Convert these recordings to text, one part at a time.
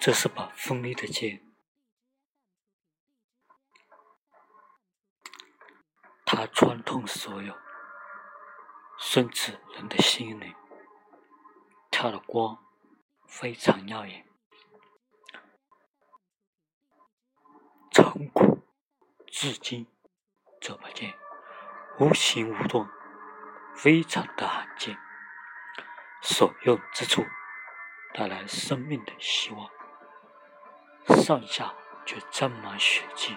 这是把锋利的剑，它穿透所有甚至人的心灵，它的光非常耀眼。从古至今，这把剑无形无动，非常的罕见，所用之处带来生命的希望。上下却沾满血迹，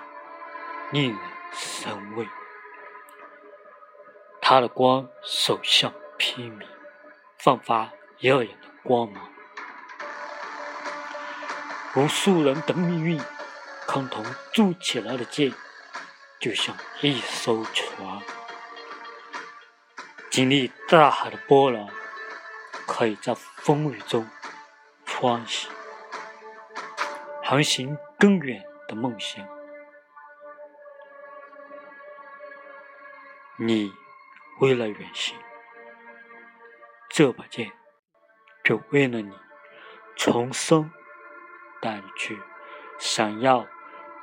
令人生畏。他的光手相披靡，放发耀眼的光芒。无数人的命运，共同铸起来的剑，就像一艘船，经历大海的波澜，可以在风雨中穿行。航行更远的梦想，你为了远行，这把剑就为了你重生，带你去想要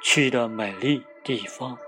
去的美丽地方。